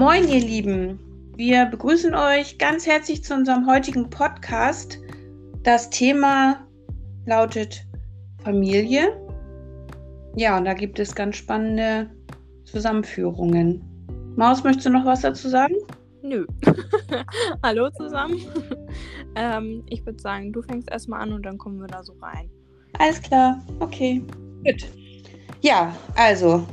Moin, ihr Lieben. Wir begrüßen euch ganz herzlich zu unserem heutigen Podcast. Das Thema lautet Familie. Ja, und da gibt es ganz spannende Zusammenführungen. Maus, möchtest du noch was dazu sagen? Nö. Hallo zusammen. ähm, ich würde sagen, du fängst erstmal an und dann kommen wir da so rein. Alles klar, okay. Gut. Ja, also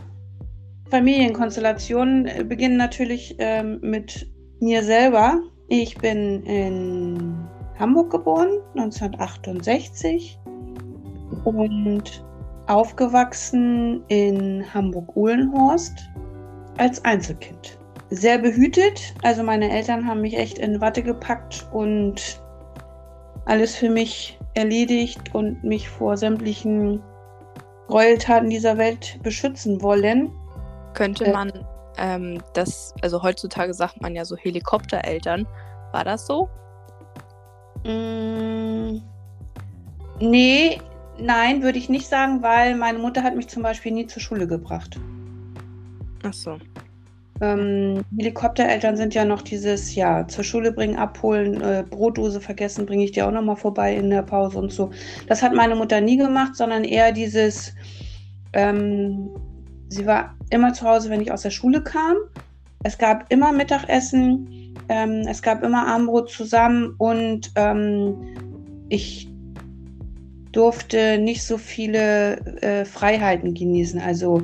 Familienkonstellationen beginnen natürlich ähm, mit mir selber. Ich bin in Hamburg geboren, 1968 und aufgewachsen in Hamburg-Uhlenhorst als Einzelkind. Sehr behütet, also meine Eltern haben mich echt in Watte gepackt und alles für mich erledigt und mich vor sämtlichen Gräueltaten dieser Welt beschützen wollen. Könnte man ähm, das, also heutzutage sagt man ja so Helikoptereltern. War das so? Mm, nee, nein, würde ich nicht sagen, weil meine Mutter hat mich zum Beispiel nie zur Schule gebracht. Ach so. Ähm, Helikoptereltern sind ja noch dieses, ja, zur Schule bringen, abholen, äh, Brotdose vergessen, bringe ich dir auch nochmal vorbei in der Pause und so. Das hat meine Mutter nie gemacht, sondern eher dieses, ähm, sie war immer zu Hause, wenn ich aus der Schule kam. Es gab immer Mittagessen, ähm, es gab immer Armbrot zusammen und ähm, ich durfte nicht so viele äh, Freiheiten genießen. Also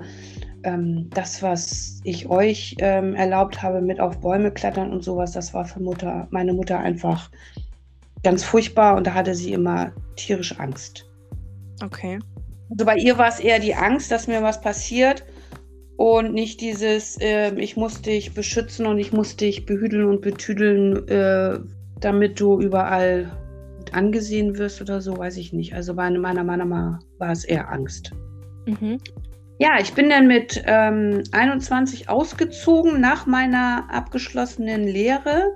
ähm, das, was ich euch ähm, erlaubt habe mit auf Bäume klettern und sowas, das war für Mutter, meine Mutter einfach ganz furchtbar und da hatte sie immer tierisch Angst. Okay. Also bei ihr war es eher die Angst, dass mir was passiert und nicht dieses, äh, ich muss dich beschützen und ich muss dich behüdeln und betüdeln, äh, damit du überall angesehen wirst oder so, weiß ich nicht. Also bei meiner Mama war es eher Angst. Mhm. Ja, ich bin dann mit ähm, 21 ausgezogen nach meiner abgeschlossenen Lehre.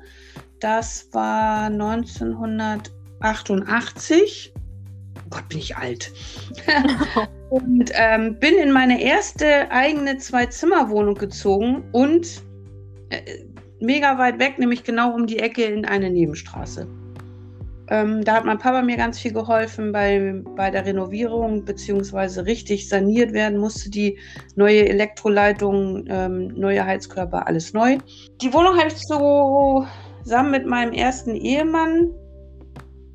Das war 1988. Gott, bin ich alt. und ähm, bin in meine erste eigene Zwei-Zimmer-Wohnung gezogen und äh, mega weit weg, nämlich genau um die Ecke in eine Nebenstraße. Ähm, da hat mein Papa mir ganz viel geholfen bei, bei der Renovierung, beziehungsweise richtig saniert werden musste die neue Elektroleitung, ähm, neue Heizkörper, alles neu. Die Wohnung habe ich so zusammen mit meinem ersten Ehemann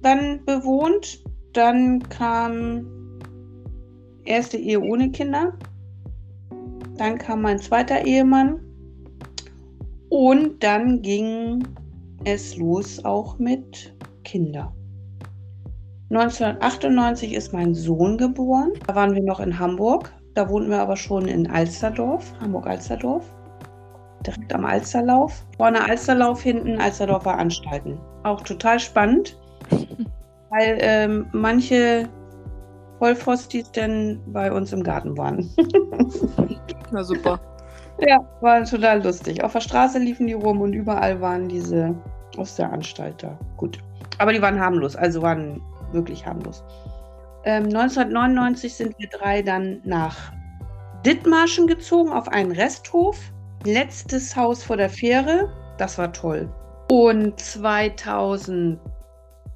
dann bewohnt. Dann kam erste Ehe ohne Kinder. Dann kam mein zweiter Ehemann. Und dann ging es los auch mit Kindern. 1998 ist mein Sohn geboren. Da waren wir noch in Hamburg. Da wohnten wir aber schon in Alsterdorf, Hamburg-Alsterdorf. Direkt am Alsterlauf. Vorne Alsterlauf, hinten Alsterdorfer Anstalten. Auch total spannend weil ähm, manche Vollfrostis denn bei uns im Garten waren. Na super. Ja, war total lustig. Auf der Straße liefen die rum und überall waren diese aus der Anstalt da. Gut. Aber die waren harmlos, also waren wirklich harmlos. Ähm, 1999 sind wir drei dann nach Dithmarschen gezogen auf einen Resthof. Letztes Haus vor der Fähre. Das war toll. Und 2000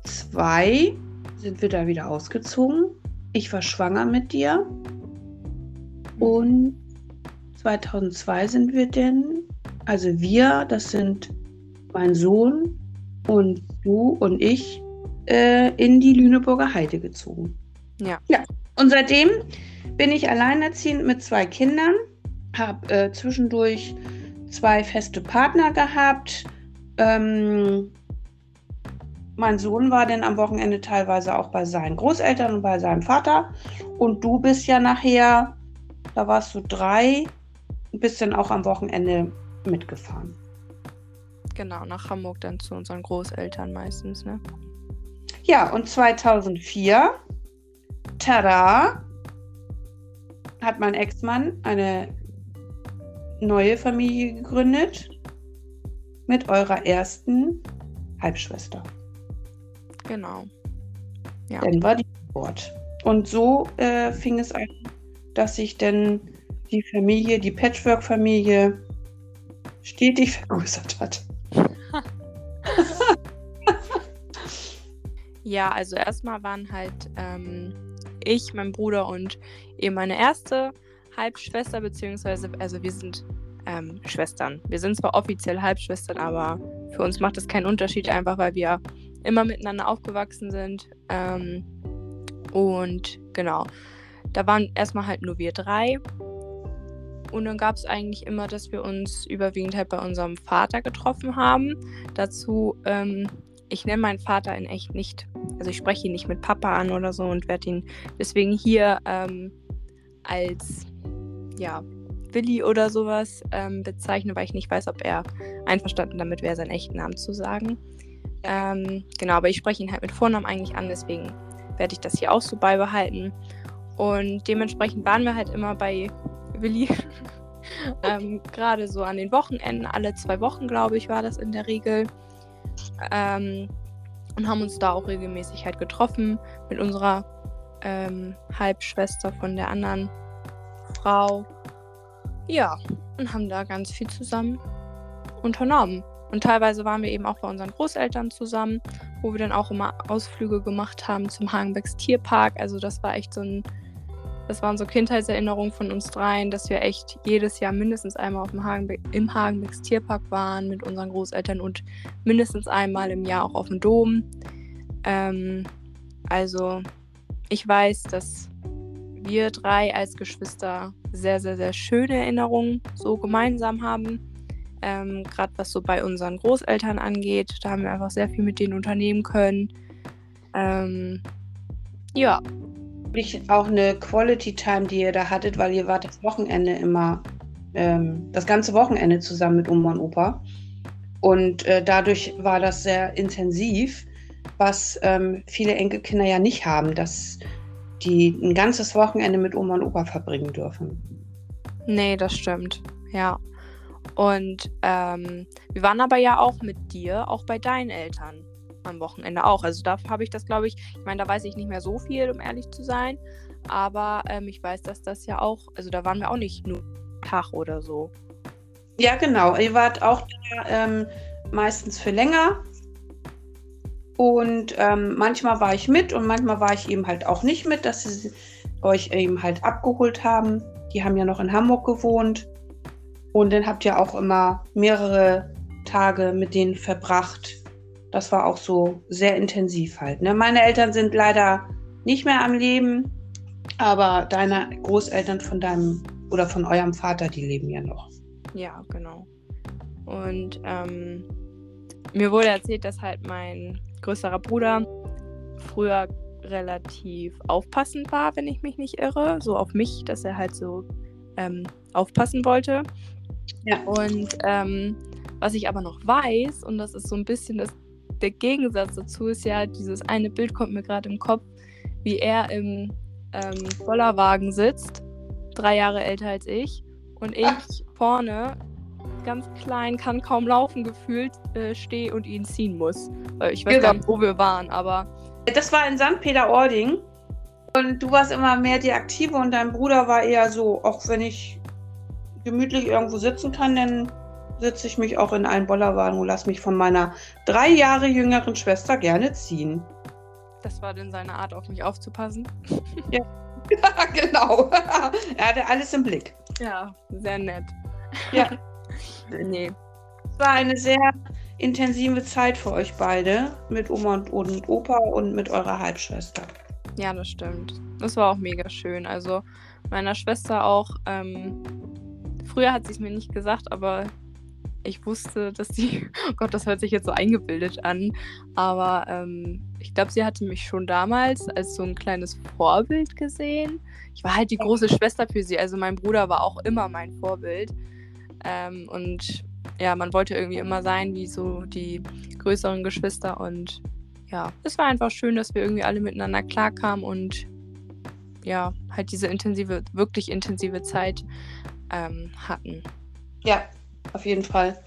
2002 sind wir da wieder ausgezogen. Ich war schwanger mit dir. Und 2002 sind wir denn, also wir, das sind mein Sohn und du und ich, äh, in die Lüneburger Heide gezogen. Ja. Ja. Und seitdem bin ich alleinerziehend mit zwei Kindern, habe äh, zwischendurch zwei feste Partner gehabt. Ähm, mein Sohn war dann am Wochenende teilweise auch bei seinen Großeltern und bei seinem Vater. Und du bist ja nachher, da warst du drei, bist dann auch am Wochenende mitgefahren. Genau, nach Hamburg dann zu unseren Großeltern meistens, ne? Ja, und 2004, tada, hat mein Ex-Mann eine neue Familie gegründet mit eurer ersten Halbschwester. Genau. Ja. Dann war die Geburt. Und so äh, fing es an, dass sich dann die Familie, die Patchwork-Familie, stetig vergrößert hat. ja, also erstmal waren halt ähm, ich, mein Bruder und eben meine erste Halbschwester, beziehungsweise, also wir sind ähm, Schwestern. Wir sind zwar offiziell Halbschwestern, aber für uns macht das keinen Unterschied, einfach weil wir immer miteinander aufgewachsen sind. Ähm, und genau, da waren erstmal halt nur wir drei. Und dann gab es eigentlich immer, dass wir uns überwiegend halt bei unserem Vater getroffen haben. Dazu, ähm, ich nenne meinen Vater in echt nicht, also ich spreche ihn nicht mit Papa an oder so und werde ihn deswegen hier ähm, als, ja, Willi oder sowas ähm, bezeichnen, weil ich nicht weiß, ob er einverstanden damit wäre, seinen echten Namen zu sagen. Ähm, genau, aber ich spreche ihn halt mit Vornamen eigentlich an, deswegen werde ich das hier auch so beibehalten. Und dementsprechend waren wir halt immer bei Willi. ähm, Gerade so an den Wochenenden, alle zwei Wochen, glaube ich, war das in der Regel. Ähm, und haben uns da auch regelmäßig halt getroffen mit unserer ähm, Halbschwester von der anderen Frau. Ja, und haben da ganz viel zusammen unternommen. Und teilweise waren wir eben auch bei unseren Großeltern zusammen, wo wir dann auch immer Ausflüge gemacht haben zum Hagenbecks Tierpark. Also das war echt so ein das waren so Kindheitserinnerungen von uns dreien, dass wir echt jedes Jahr mindestens einmal auf dem Hagenbe im Hagenbecks Tierpark waren mit unseren Großeltern und mindestens einmal im Jahr auch auf dem Dom. Ähm, also ich weiß, dass wir drei als Geschwister sehr, sehr, sehr schöne Erinnerungen so gemeinsam haben. Ähm, Gerade was so bei unseren Großeltern angeht. Da haben wir einfach sehr viel mit denen unternehmen können. Ähm, ja, auch eine Quality Time, die ihr da hattet, weil ihr wart das Wochenende immer, ähm, das ganze Wochenende zusammen mit Oma und Opa. Und äh, dadurch war das sehr intensiv, was ähm, viele Enkelkinder ja nicht haben, dass die ein ganzes Wochenende mit Oma und Opa verbringen dürfen. Nee, das stimmt. Ja. Und ähm, wir waren aber ja auch mit dir, auch bei deinen Eltern am Wochenende auch. Also da habe ich das, glaube ich, ich meine, da weiß ich nicht mehr so viel, um ehrlich zu sein. Aber ähm, ich weiß, dass das ja auch, also da waren wir auch nicht nur Tag oder so. Ja, genau. Ihr wart auch da, ähm, meistens für länger. Und ähm, manchmal war ich mit und manchmal war ich eben halt auch nicht mit, dass sie euch eben halt abgeholt haben. Die haben ja noch in Hamburg gewohnt. Und dann habt ihr auch immer mehrere Tage mit denen verbracht das war auch so sehr intensiv halt. Ne? Meine Eltern sind leider nicht mehr am Leben, aber deine Großeltern von deinem oder von eurem Vater, die leben ja noch. Ja, genau. Und ähm, mir wurde erzählt, dass halt mein größerer Bruder früher relativ aufpassend war, wenn ich mich nicht irre, so auf mich, dass er halt so ähm, aufpassen wollte. Ja. Und ähm, was ich aber noch weiß, und das ist so ein bisschen das der Gegensatz dazu ist ja, dieses eine Bild kommt mir gerade im Kopf, wie er im ähm, Bollerwagen sitzt, drei Jahre älter als ich, und ich Ach. vorne ganz klein, kann kaum laufen gefühlt, äh, stehe und ihn ziehen muss. Äh, ich weiß genau. gar nicht, wo wir waren, aber. Das war in St. Peter-Ording. Und du warst immer mehr die Aktive und dein Bruder war eher so, auch wenn ich gemütlich irgendwo sitzen kann, dann setze ich mich auch in einen Bollerwagen und lasse mich von meiner drei Jahre jüngeren Schwester gerne ziehen. Das war denn seine Art, auf mich aufzupassen? ja. ja, genau. er hatte alles im Blick. Ja, sehr nett. Ja. nee. Es war eine sehr intensive Zeit für euch beide mit Oma und, und Opa und mit eurer Halbschwester. Ja, das stimmt. Das war auch mega schön. Also meiner Schwester auch. Ähm, früher hat sie es mir nicht gesagt, aber ich wusste, dass sie, oh Gott, das hört sich jetzt so eingebildet an, aber ähm, ich glaube, sie hatte mich schon damals als so ein kleines Vorbild gesehen. Ich war halt die große Schwester für sie, also mein Bruder war auch immer mein Vorbild. Ähm, und ja, man wollte irgendwie immer sein wie so die größeren Geschwister und ja, es war einfach schön, dass wir irgendwie alle miteinander klarkamen und ja, halt diese intensive, wirklich intensive Zeit ähm, hatten. Ja, auf jeden Fall.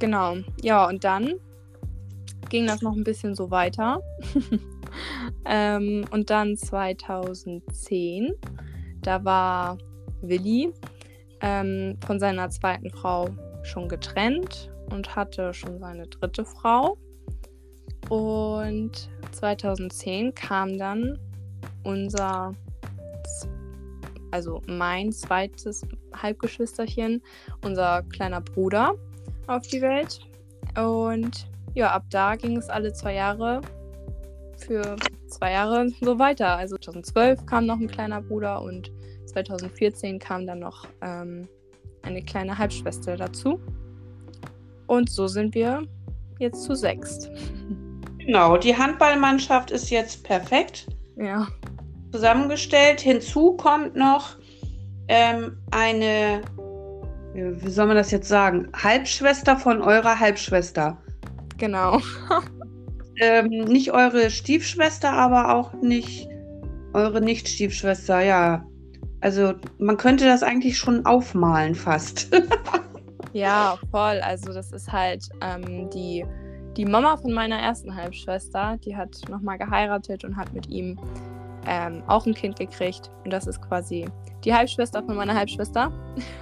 Genau. Ja, und dann ging das noch ein bisschen so weiter. ähm, und dann 2010, da war Willi ähm, von seiner zweiten Frau schon getrennt und hatte schon seine dritte Frau. Und 2010 kam dann unser, also mein zweites Halbgeschwisterchen, unser kleiner Bruder, auf die Welt. Und ja, ab da ging es alle zwei Jahre für zwei Jahre so weiter. Also 2012 kam noch ein kleiner Bruder und 2014 kam dann noch ähm, eine kleine Halbschwester dazu. Und so sind wir jetzt zu sechst. Genau, die Handballmannschaft ist jetzt perfekt Ja. Zusammengestellt. Hinzu kommt noch ähm, eine, ja, wie soll man das jetzt sagen, Halbschwester von eurer Halbschwester. Genau. Ähm, nicht eure Stiefschwester, aber auch nicht eure Nicht-Stiefschwester, ja. Also man könnte das eigentlich schon aufmalen fast. Ja, voll. Also das ist halt ähm, die, die Mama von meiner ersten Halbschwester, die hat nochmal geheiratet und hat mit ihm ähm, auch ein Kind gekriegt. Und das ist quasi die Halbschwester von meiner Halbschwester.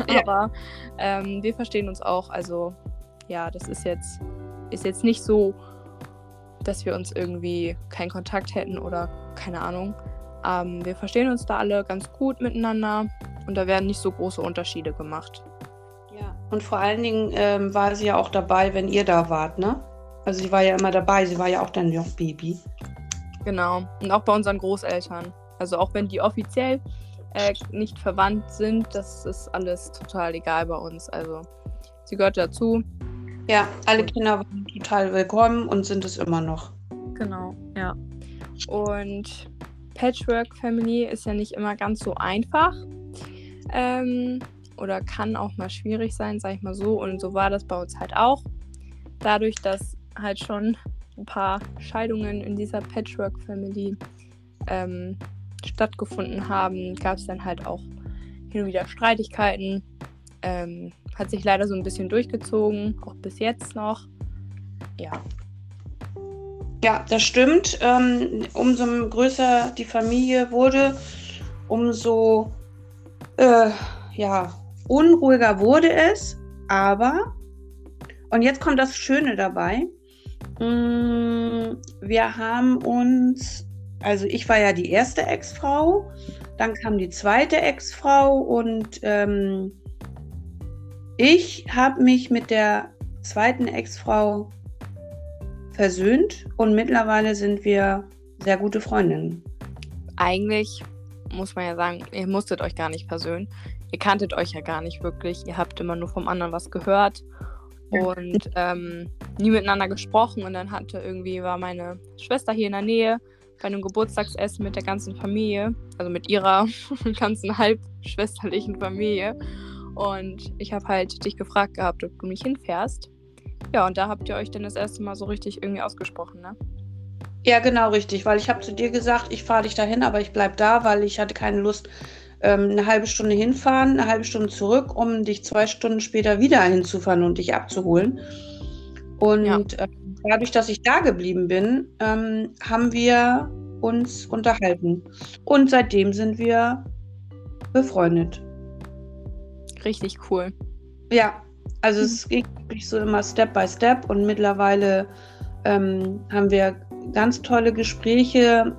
Ja. Aber ähm, wir verstehen uns auch. Also ja, das ist jetzt, ist jetzt nicht so, dass wir uns irgendwie keinen Kontakt hätten oder keine Ahnung. Ähm, wir verstehen uns da alle ganz gut miteinander und da werden nicht so große Unterschiede gemacht. Ja. Und vor allen Dingen ähm, war sie ja auch dabei, wenn ihr da wart, ne? Also sie war ja immer dabei, sie war ja auch dann noch Baby. Genau. Und auch bei unseren Großeltern. Also auch wenn die offiziell äh, nicht verwandt sind, das ist alles total egal bei uns. Also sie gehört dazu. Ja, alle Kinder waren total willkommen und sind es immer noch. Genau, ja. Und Patchwork Family ist ja nicht immer ganz so einfach. Ähm, oder kann auch mal schwierig sein, sag ich mal so. Und so war das bei uns halt auch. Dadurch, dass halt schon ein paar Scheidungen in dieser Patchwork Family ähm, stattgefunden haben, gab es dann halt auch hin und wieder Streitigkeiten. Ähm, hat sich leider so ein bisschen durchgezogen, auch bis jetzt noch. Ja, Ja, das stimmt. Ähm, umso größer die Familie wurde, umso äh, ja, unruhiger wurde es. Aber, und jetzt kommt das Schöne dabei. Mm, Wir haben uns, also ich war ja die erste Ex-Frau, dann kam die zweite Ex-Frau und ähm, ich habe mich mit der zweiten Ex-Frau versöhnt und mittlerweile sind wir sehr gute Freundinnen. eigentlich muss man ja sagen, ihr musstet euch gar nicht versöhnen. Ihr kanntet euch ja gar nicht wirklich. Ihr habt immer nur vom anderen was gehört. Und ähm, nie miteinander gesprochen. Und dann hatte irgendwie, war meine Schwester hier in der Nähe bei einem Geburtstagsessen mit der ganzen Familie, also mit ihrer ganzen halbschwesterlichen Familie. Und ich habe halt dich gefragt gehabt, ob du mich hinfährst. Ja, und da habt ihr euch dann das erste Mal so richtig irgendwie ausgesprochen, ne? Ja, genau richtig, weil ich habe zu dir gesagt, ich fahre dich dahin, aber ich bleib da, weil ich hatte keine Lust, ähm, eine halbe Stunde hinfahren, eine halbe Stunde zurück, um dich zwei Stunden später wieder hinzufahren und dich abzuholen. Und Ja. ähm, dadurch, dass ich da geblieben bin, ähm, haben wir uns unterhalten. Und seitdem sind wir befreundet. Richtig cool. Ja, also Mhm. es ging wirklich so immer Step by Step und mittlerweile ähm, haben wir ganz tolle Gespräche.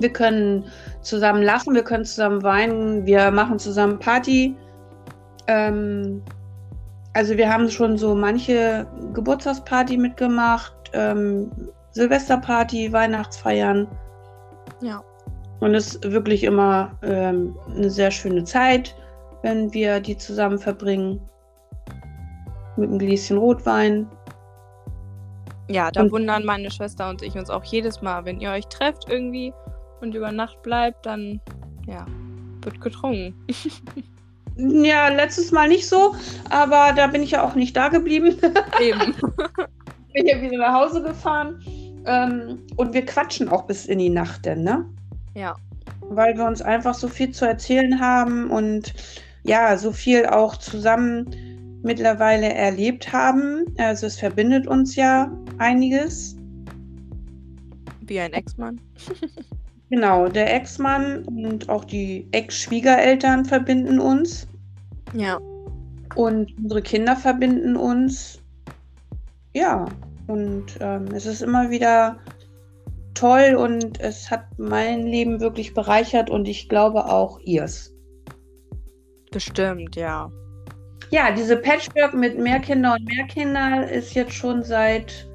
Wir können zusammen lachen, wir können zusammen weinen, wir machen zusammen Party. Ähm, also wir haben schon so manche Geburtstagsparty mitgemacht, ähm, Silvesterparty, Weihnachtsfeiern. Ja. Und es ist wirklich immer ähm, eine sehr schöne Zeit, wenn wir die zusammen verbringen. Mit einem Gläschen Rotwein. Ja, da Und- wundern meine Schwester und ich uns auch jedes Mal, wenn ihr euch trefft irgendwie und über Nacht bleibt, dann ja, wird getrunken. Ja, letztes Mal nicht so, aber da bin ich ja auch nicht da geblieben. Eben. bin ja wieder nach Hause gefahren. Ähm, und wir quatschen auch bis in die Nacht, denn, ne? Ja. Weil wir uns einfach so viel zu erzählen haben und ja, so viel auch zusammen mittlerweile erlebt haben. Also es verbindet uns ja einiges. Wie ein Ex-Mann. Genau, der Ex-Mann und auch die Ex-Schwiegereltern verbinden uns. Ja. Und unsere Kinder verbinden uns. Ja, und ähm, es ist immer wieder toll und es hat mein Leben wirklich bereichert und ich glaube auch ihrs. Bestimmt, ja. Ja, diese Patchwork mit mehr Kinder und mehr Kinder ist jetzt schon seit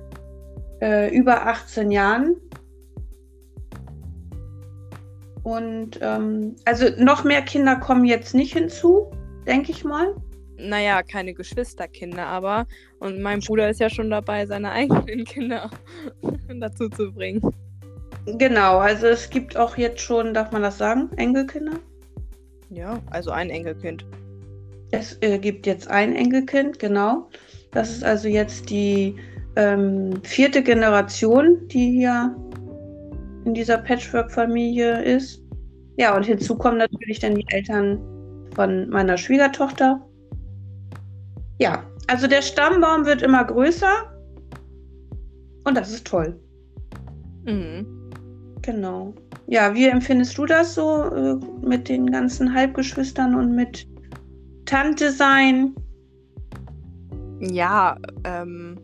äh, über 18 Jahren. Und ähm, also noch mehr Kinder kommen jetzt nicht hinzu, denke ich mal. Naja, keine Geschwisterkinder, aber. Und mein Bruder ist ja schon dabei, seine eigenen Kinder dazu zu bringen. Genau, also es gibt auch jetzt schon, darf man das sagen, Enkelkinder? Ja, also ein Enkelkind. Es äh, gibt jetzt ein Enkelkind, genau. Das ist also jetzt die ähm, vierte Generation, die hier in dieser Patchwork-Familie ist. Ja, und hinzu kommen natürlich dann die Eltern von meiner Schwiegertochter. Ja, also der Stammbaum wird immer größer und das ist toll. Mhm. Genau. Ja, wie empfindest du das so äh, mit den ganzen Halbgeschwistern und mit Tante sein? Ja, ähm,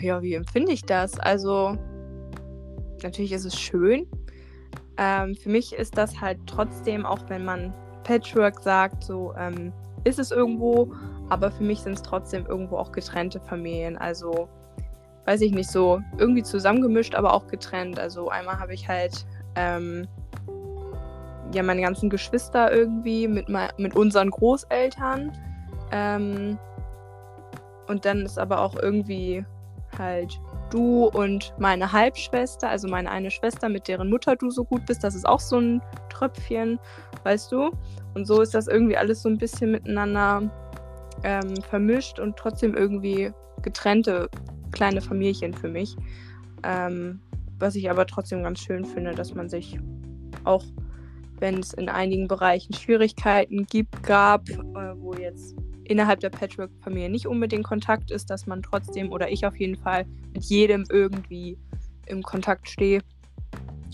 ja, wie empfinde ich das? Also, natürlich ist es schön. Ähm, für mich ist das halt trotzdem, auch wenn man Patchwork sagt, so ähm, ist es irgendwo, aber für mich sind es trotzdem irgendwo auch getrennte Familien. Also, weiß ich nicht, so irgendwie zusammengemischt, aber auch getrennt. Also einmal habe ich halt ähm, ja meine ganzen Geschwister irgendwie mit, mit unseren Großeltern. Ähm, und dann ist aber auch irgendwie halt du und meine Halbschwester, also meine eine Schwester, mit deren Mutter du so gut bist, das ist auch so ein Tröpfchen, weißt du? Und so ist das irgendwie alles so ein bisschen miteinander ähm, vermischt und trotzdem irgendwie getrennte kleine Familien für mich. Ähm, was ich aber trotzdem ganz schön finde, dass man sich auch, wenn es in einigen Bereichen Schwierigkeiten gibt, gab, äh, wo jetzt innerhalb der Patchwork-Familie nicht unbedingt Kontakt ist, dass man trotzdem oder ich auf jeden Fall mit jedem irgendwie im Kontakt stehe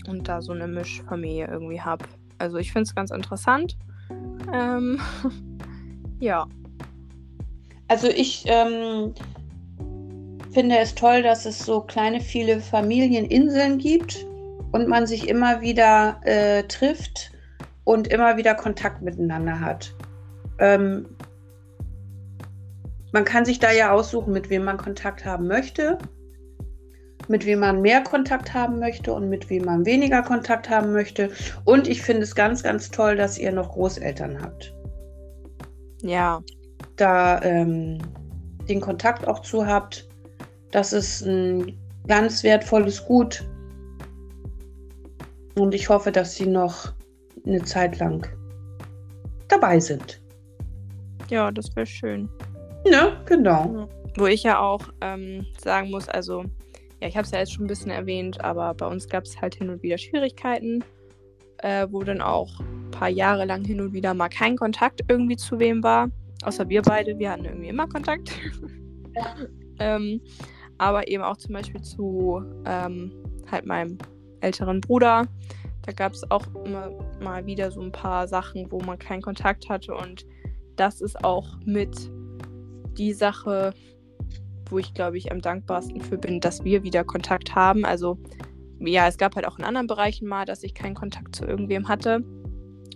und da so eine Mischfamilie irgendwie habe. Also ich finde es ganz interessant. Ähm, ja. Also ich ähm, finde es toll, dass es so kleine, viele Familieninseln gibt und man sich immer wieder äh, trifft und immer wieder Kontakt miteinander hat. Ähm, man kann sich da ja aussuchen, mit wem man Kontakt haben möchte, mit wem man mehr Kontakt haben möchte und mit wem man weniger Kontakt haben möchte. Und ich finde es ganz, ganz toll, dass ihr noch Großeltern habt. Ja. Da ähm, den Kontakt auch zu habt. Das ist ein ganz wertvolles Gut. Und ich hoffe, dass sie noch eine Zeit lang dabei sind. Ja, das wäre schön. Ja, genau. Wo ich ja auch ähm, sagen muss, also, ja, ich habe es ja jetzt schon ein bisschen erwähnt, aber bei uns gab es halt hin und wieder Schwierigkeiten, äh, wo dann auch ein paar Jahre lang hin und wieder mal kein Kontakt irgendwie zu wem war. Außer wir beide, wir hatten irgendwie immer Kontakt. Ja. ähm, aber eben auch zum Beispiel zu ähm, halt meinem älteren Bruder. Da gab es auch immer mal wieder so ein paar Sachen, wo man keinen Kontakt hatte und das ist auch mit die Sache, wo ich glaube ich am dankbarsten für bin, dass wir wieder Kontakt haben. Also ja, es gab halt auch in anderen Bereichen mal, dass ich keinen Kontakt zu irgendwem hatte.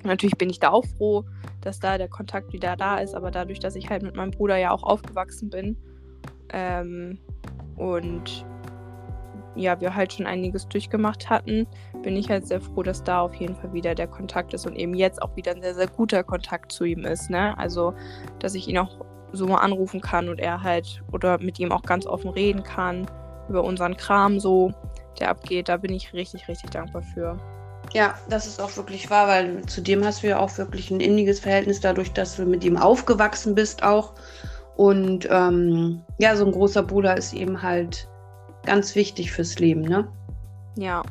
Natürlich bin ich da auch froh, dass da der Kontakt wieder da ist, aber dadurch, dass ich halt mit meinem Bruder ja auch aufgewachsen bin ähm, und ja, wir halt schon einiges durchgemacht hatten, bin ich halt sehr froh, dass da auf jeden Fall wieder der Kontakt ist und eben jetzt auch wieder ein sehr, sehr guter Kontakt zu ihm ist. Ne? Also, dass ich ihn auch so mal anrufen kann und er halt oder mit ihm auch ganz offen reden kann über unseren Kram so, der abgeht. Da bin ich richtig, richtig dankbar für. Ja, das ist auch wirklich wahr, weil zu dem hast du ja auch wirklich ein inniges Verhältnis dadurch, dass du mit ihm aufgewachsen bist auch. Und ähm, ja, so ein großer Bruder ist eben halt ganz wichtig fürs Leben, ne? Ja,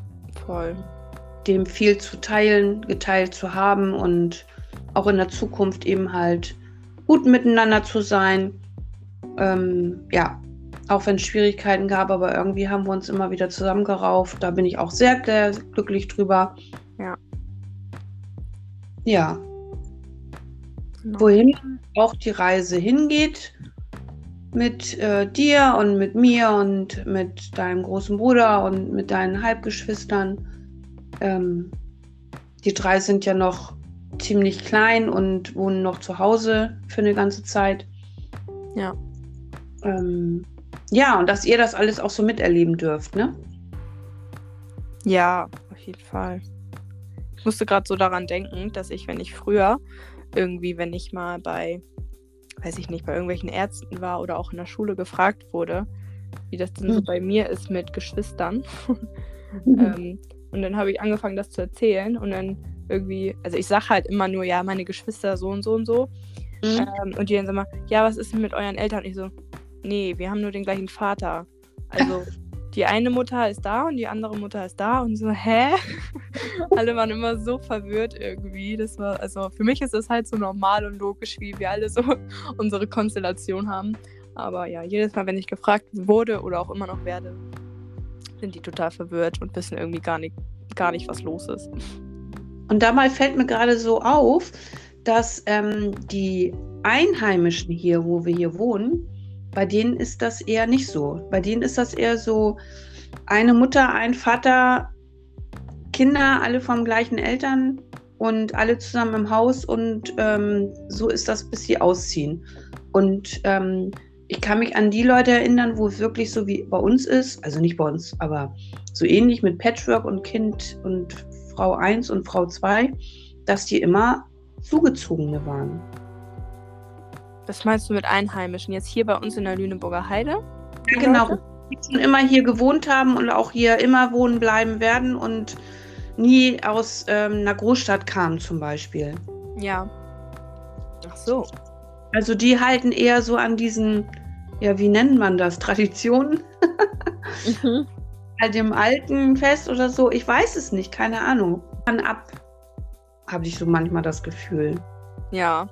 voll. Dem viel zu teilen, geteilt zu haben und auch in der Zukunft eben halt gut miteinander zu sein. Ähm, ja, auch wenn es Schwierigkeiten gab, aber irgendwie haben wir uns immer wieder zusammengerauft. Da bin ich auch sehr, sehr glücklich drüber. Ja. Ja. genau. wohin auch die Reise hingeht mit äh, dir und mit mir und mit deinem großen Bruder und mit deinen Halbgeschwistern. Ähm, die drei sind ja noch ziemlich klein und wohnen noch zu Hause für eine ganze Zeit. Ja. Ähm, ja, und dass ihr das alles auch so miterleben dürft, ne? Ja, auf jeden Fall. Ich musste gerade so daran denken, dass ich, wenn ich früher irgendwie, wenn ich mal bei, weiß ich nicht, bei irgendwelchen Ärzten war oder auch in der Schule gefragt wurde, wie das denn so hm. bei mir ist mit Geschwistern. Mhm. ähm, und dann habe ich angefangen, das zu erzählen und dann irgendwie, also ich sage halt immer nur, ja, meine Geschwister so und so und so. Mhm. Ähm, und die dann sagen immer, ja, was ist denn mit euren Eltern? Und ich so, nee, wir haben nur den gleichen Vater. Also die eine Mutter ist da und die andere Mutter ist da und so, hä? alle waren immer so verwirrt irgendwie. Das war, also für mich ist es halt so normal und logisch, wie wir alle so unsere Konstellation haben. Aber ja, jedes Mal, wenn ich gefragt wurde oder auch immer noch werde, sind die total verwirrt und wissen irgendwie gar nicht, gar nicht, was los ist. Und dabei fällt mir gerade so auf, dass ähm, die Einheimischen hier, wo wir hier wohnen, bei denen ist das eher nicht so. Bei denen ist das eher so eine Mutter, ein Vater, Kinder, alle vom gleichen Eltern und alle zusammen im Haus und ähm, so ist das, bis sie ausziehen. Und ähm, ich kann mich an die Leute erinnern, wo es wirklich so wie bei uns ist, also nicht bei uns, aber so ähnlich mit Patchwork und Kind und Frau 1 und Frau 2, dass die immer Zugezogene waren. Was meinst du mit Einheimischen? Jetzt hier bei uns in der Lüneburger Heide? Ja, genau. Die schon immer hier gewohnt haben und auch hier immer wohnen bleiben werden und nie aus ähm, einer Großstadt kamen zum Beispiel. Ja. Ach so. Also die halten eher so an diesen, ja, wie nennt man das? Traditionen? mhm. Halt dem Alten fest oder so. Ich weiß es nicht, keine Ahnung. Dann ab, habe ich so manchmal das Gefühl. Ja.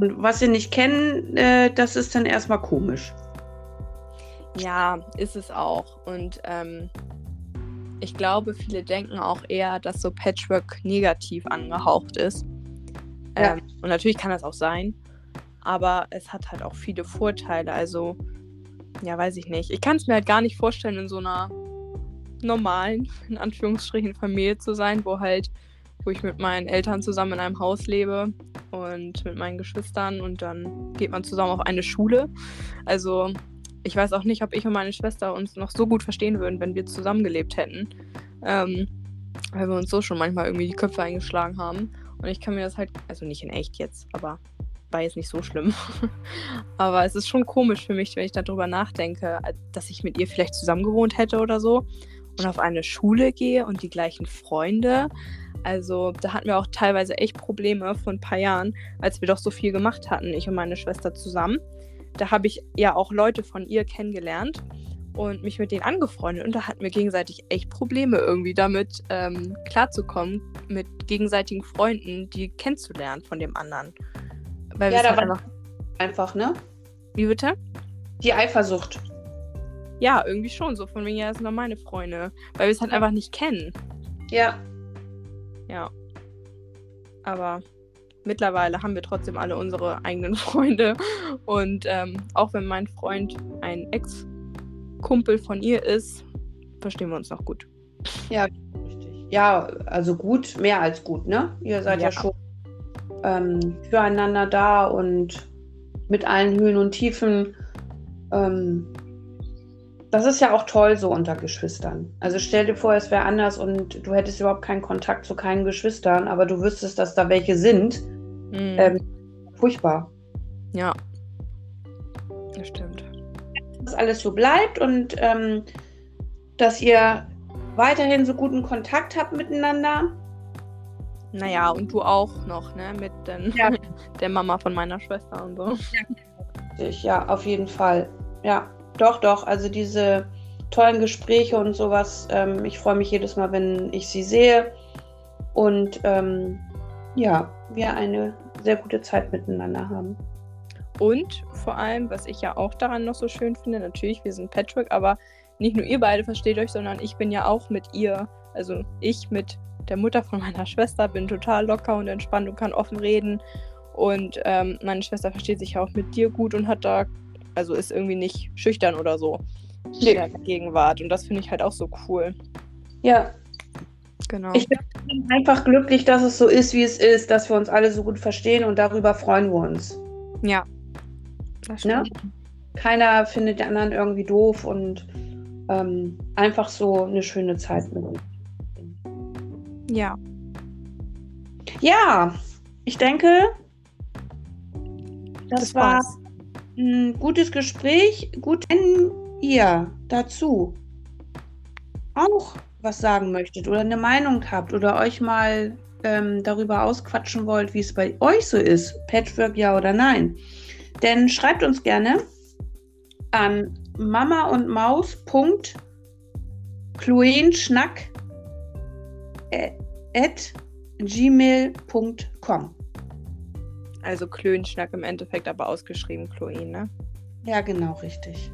Und was sie nicht kennen, äh, das ist dann erstmal komisch. Ja, ist es auch. Und ähm, ich glaube, viele denken auch eher, dass so Patchwork negativ angehaucht ist. Ja. Ähm, und natürlich kann das auch sein. Aber es hat halt auch viele Vorteile. Also, ja, weiß ich nicht. Ich kann es mir halt gar nicht vorstellen, in so einer normalen, in Anführungsstrichen, Familie zu sein, wo halt wo ich mit meinen Eltern zusammen in einem Haus lebe und mit meinen Geschwistern und dann geht man zusammen auf eine Schule. Also ich weiß auch nicht, ob ich und meine Schwester uns noch so gut verstehen würden, wenn wir zusammengelebt hätten. Ähm, weil wir uns so schon manchmal irgendwie die Köpfe eingeschlagen haben. Und ich kann mir das halt, also nicht in echt jetzt, aber war jetzt nicht so schlimm. aber es ist schon komisch für mich, wenn ich darüber nachdenke, dass ich mit ihr vielleicht zusammen gewohnt hätte oder so und auf eine Schule gehe und die gleichen Freunde. Also da hatten wir auch teilweise echt Probleme vor ein paar Jahren, als wir doch so viel gemacht hatten, ich und meine Schwester zusammen. Da habe ich ja auch Leute von ihr kennengelernt und mich mit denen angefreundet. Und da hatten wir gegenseitig echt Probleme irgendwie damit ähm, klarzukommen, mit gegenseitigen Freunden, die kennenzulernen von dem anderen. Weil ja, da halt war einfach, einfach, ne? Wie bitte? Die Eifersucht. Ja, irgendwie schon. So von wegen, ja, das sind doch meine Freunde. Weil wir es halt einfach nicht kennen. Ja. Ja. Aber mittlerweile haben wir trotzdem alle unsere eigenen Freunde. Und ähm, auch wenn mein Freund ein Ex-Kumpel von ihr ist, verstehen wir uns noch gut. Ja, richtig. Ja, also gut, mehr als gut, ne? Ihr seid ja, ja schon ähm, füreinander da und mit allen Höhen und Tiefen. Ähm, das ist ja auch toll so unter Geschwistern. Also stell dir vor, es wäre anders und du hättest überhaupt keinen Kontakt zu keinen Geschwistern, aber du wüsstest, dass da welche sind. Mhm. Ähm, furchtbar. Ja. Das stimmt. Dass alles so bleibt und ähm, dass ihr weiterhin so guten Kontakt habt miteinander. Naja, und du auch noch, ne? Mit den, ja. der Mama von meiner Schwester und so. Ja, ja auf jeden Fall. Ja. Doch, doch. Also diese tollen Gespräche und sowas. Ähm, ich freue mich jedes Mal, wenn ich sie sehe. Und ähm, ja, wir eine sehr gute Zeit miteinander haben. Und vor allem, was ich ja auch daran noch so schön finde, natürlich, wir sind Patrick, aber nicht nur ihr beide versteht euch, sondern ich bin ja auch mit ihr, also ich mit der Mutter von meiner Schwester bin total locker und entspannt und kann offen reden Und ähm, meine Schwester versteht sich auch mit dir gut und hat da, also ist irgendwie nicht schüchtern oder so Nee. in der Gegenwart. Und das finde ich halt auch so cool. Ja, Genau. ich bin einfach glücklich, dass es so ist, wie es ist, dass wir uns alle so gut verstehen und darüber freuen wir uns. ja. Das Ne? stimmt. Keiner findet den anderen irgendwie doof und ähm, einfach so eine schöne Zeit mit uns. Ja. Ja, ich denke, das, Das war war's. Ein gutes Gespräch. Gut, wenn ihr dazu auch was sagen möchtet oder eine Meinung habt oder euch mal ähm, darüber ausquatschen wollt, wie es bei euch so ist, Patchwork ja oder nein, dann schreibt uns gerne an mama und Maus. At gmail.com. Also Klönschnack im Endeffekt, aber ausgeschrieben Chloe, ne? Ja, genau, richtig.